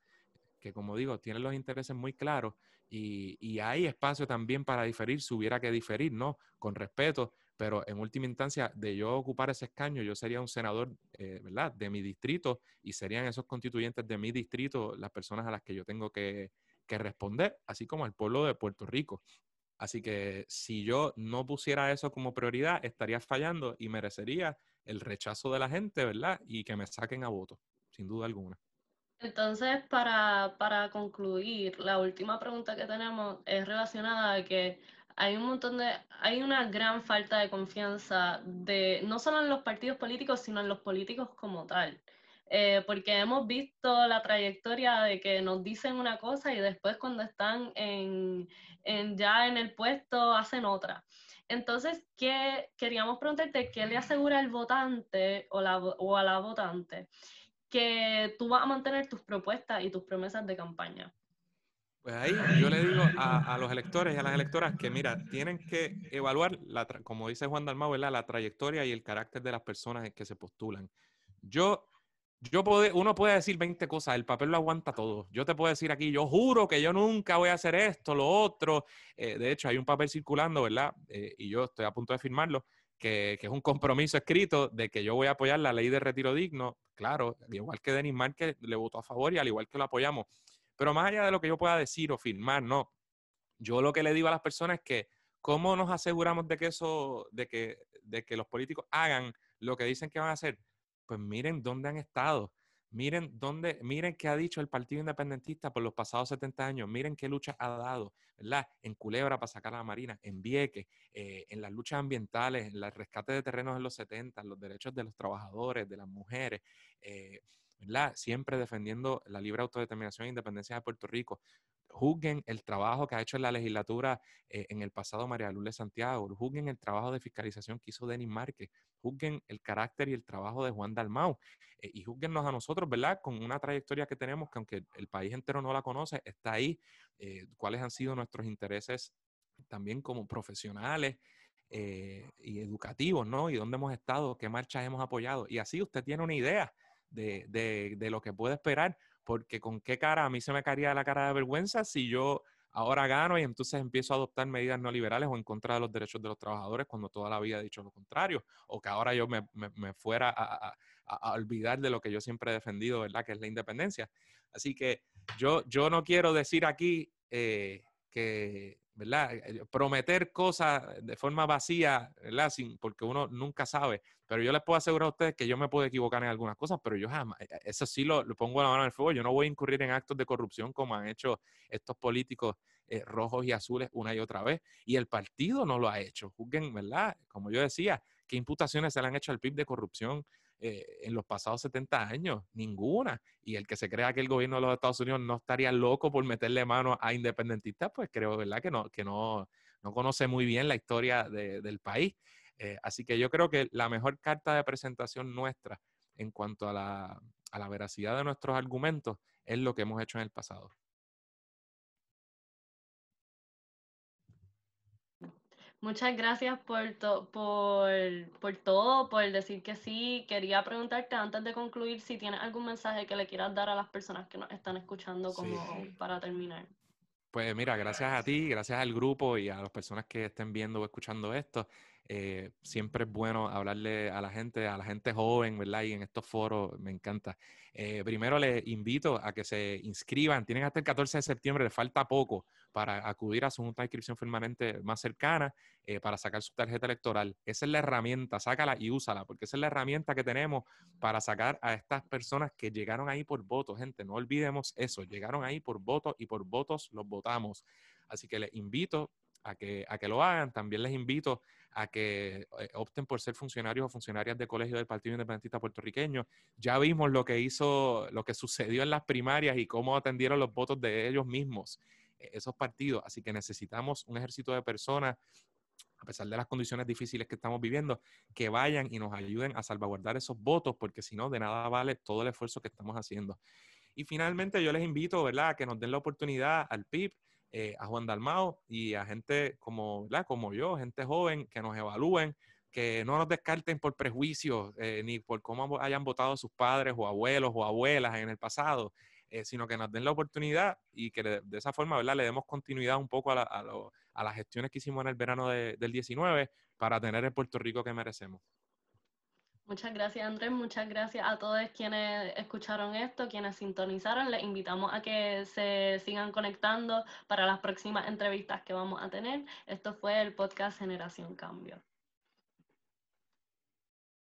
que como digo, tienen los intereses muy claros y, hay espacio también para diferir si hubiera que diferir, ¿no? Con respeto, pero en última instancia, de yo ocupar ese escaño, yo sería un senador, eh, ¿verdad? De mi distrito y serían esos constituyentes de mi distrito las personas a las que yo tengo que, que responder, así como al pueblo de Puerto Rico. Así que si yo no pusiera eso como prioridad, estaría fallando y merecería el rechazo de la gente, ¿verdad? Y que me saquen a voto, sin duda alguna. Entonces, para, para, concluir, la última pregunta que tenemos es relacionada a que hay un montón de, hay una gran falta de confianza de, no solo en los partidos políticos, sino en los políticos como tal. Eh, porque hemos visto la trayectoria de que nos dicen una cosa y después cuando están en, en ya en el puesto hacen otra. Entonces, ¿qué, queríamos preguntarte, ¿qué le asegura el votante o, la, o a la votante que tú vas a mantener tus propuestas y tus promesas de campaña. Pues ahí yo le digo a, los electores y a las electoras que, mira, tienen que evaluar, la, como dice Juan Dalmau, la trayectoria y el carácter de las personas que se postulan. Yo, yo puedo, uno puede decir 20 cosas, el papel lo aguanta todo. Yo te puedo decir aquí, yo juro que yo nunca voy a hacer esto, lo otro. Eh, de hecho, hay un papel circulando, ¿verdad? Eh, y yo estoy a punto de firmarlo, que, es un compromiso escrito de que yo voy a apoyar la ley de retiro digno. Claro, igual que Denis Márquez le votó a favor y al igual que lo apoyamos. Pero más allá de lo que yo pueda decir o firmar, no. Yo lo que le digo a las personas es que, ¿cómo nos aseguramos de que eso, de que, de que los políticos hagan lo que dicen que van a hacer? Pues miren dónde han estado. Miren dónde, miren qué ha dicho el Partido Independentista por los pasados 70 años, miren qué lucha ha dado, ¿verdad? En Culebra para sacar a la Marina, en Vieques, eh, en las luchas ambientales, en el rescate de terrenos en los 70, los derechos de los trabajadores, de las mujeres, eh, ¿verdad? Siempre defendiendo la libre autodeterminación e independencia de Puerto Rico. Juzguen el trabajo que ha hecho en la legislatura eh, en el pasado María Lourdes Santiago, juzguen el trabajo de fiscalización que hizo Denis Márquez, juzguen el carácter y el trabajo de Juan Dalmau eh, y juzguennos a nosotros, ¿verdad? Con una trayectoria que tenemos que aunque el país entero no la conoce, está ahí, eh, cuáles han sido nuestros intereses también como profesionales y educativos, ¿no? Y dónde hemos estado, qué marchas hemos apoyado. Y así usted tiene una idea de, lo que puede esperar, porque con qué cara a mí se me caería la cara de vergüenza si yo ahora gano y entonces empiezo a adoptar medidas neoliberales o en contra de los derechos de los trabajadores cuando toda la vida he dicho lo contrario, o que ahora yo me, fuera a, olvidar de lo que yo siempre he defendido, ¿verdad? Que es la independencia. Así que yo, yo no quiero decir aquí eh, que ¿verdad? Eh, prometer cosas de forma vacía, ¿verdad? Sin, porque uno nunca sabe. Pero yo les puedo asegurar a ustedes que yo me puedo equivocar en algunas cosas, pero yo jamás, eh, eso sí lo, pongo la mano en el fuego. Yo no voy a incurrir en actos de corrupción como han hecho estos políticos eh, rojos y azules una y otra vez. Y el partido no lo ha hecho. Juzguen, ¿verdad? Como yo decía, ¿qué imputaciones se le han hecho al PIB de corrupción? Eh, en los pasados 70 años, ninguna. Y el que se crea que el gobierno de los Estados Unidos no estaría loco por meterle mano a independentistas, pues creo, ¿verdad? Que no, que no, no conoce muy bien la historia del país. Eh, así que yo creo que la mejor carta de presentación nuestra en cuanto a la, a la veracidad de nuestros argumentos es lo que hemos hecho en el pasado. Muchas gracias por, por, por, todo, por decir que sí. Quería preguntarte antes de concluir si tienes algún mensaje que le quieras dar a las personas que nos están escuchando como para terminar. Pues mira, gracias a ti, gracias al grupo y a las personas que estén viendo o escuchando esto. Eh, siempre es bueno hablarle a la gente, a la gente joven, ¿verdad? Y en estos foros me encanta. Eh, primero les invito a que se inscriban. Tienen hasta el 14 de septiembre, les falta poco para acudir a su junta de inscripción permanente más cercana eh, para sacar su tarjeta electoral. Esa es la herramienta, sácala y úsala, porque esa es la herramienta que tenemos para sacar a estas personas que llegaron ahí por votos, gente. No olvidemos eso, llegaron ahí por votos y por votos los votamos. Así que les invito a que, a que lo hagan. También les invito a que eh, opten por ser funcionarios o funcionarias de colegio del Partido Independentista puertorriqueño. Ya vimos lo que hizo, lo que sucedió en las primarias y cómo atendieron los votos de ellos mismos, eh, esos partidos. Así que necesitamos un ejército de personas a pesar de las condiciones difíciles que estamos viviendo, que vayan y nos ayuden a salvaguardar esos votos, porque si no, de nada vale todo el esfuerzo que estamos haciendo. Y finalmente yo les invito, ¿verdad?, a que nos den la oportunidad al PIB eh, a Juan Dalmao y a gente como, como yo, gente joven, que nos evalúen, que no nos descarten por prejuicios eh, ni por cómo hayan votado sus padres o abuelos o abuelas en el pasado, eh, sino que nos den la oportunidad y que de, esa forma ¿verdad? le demos continuidad un poco a, a, las gestiones que hicimos en el verano del 19 para tener el Puerto Rico que merecemos. Muchas gracias Andrés, muchas gracias a todos quienes escucharon esto, quienes sintonizaron. Les invitamos a que se sigan conectando para las próximas entrevistas que vamos a tener. Esto fue el podcast Generación Cambio.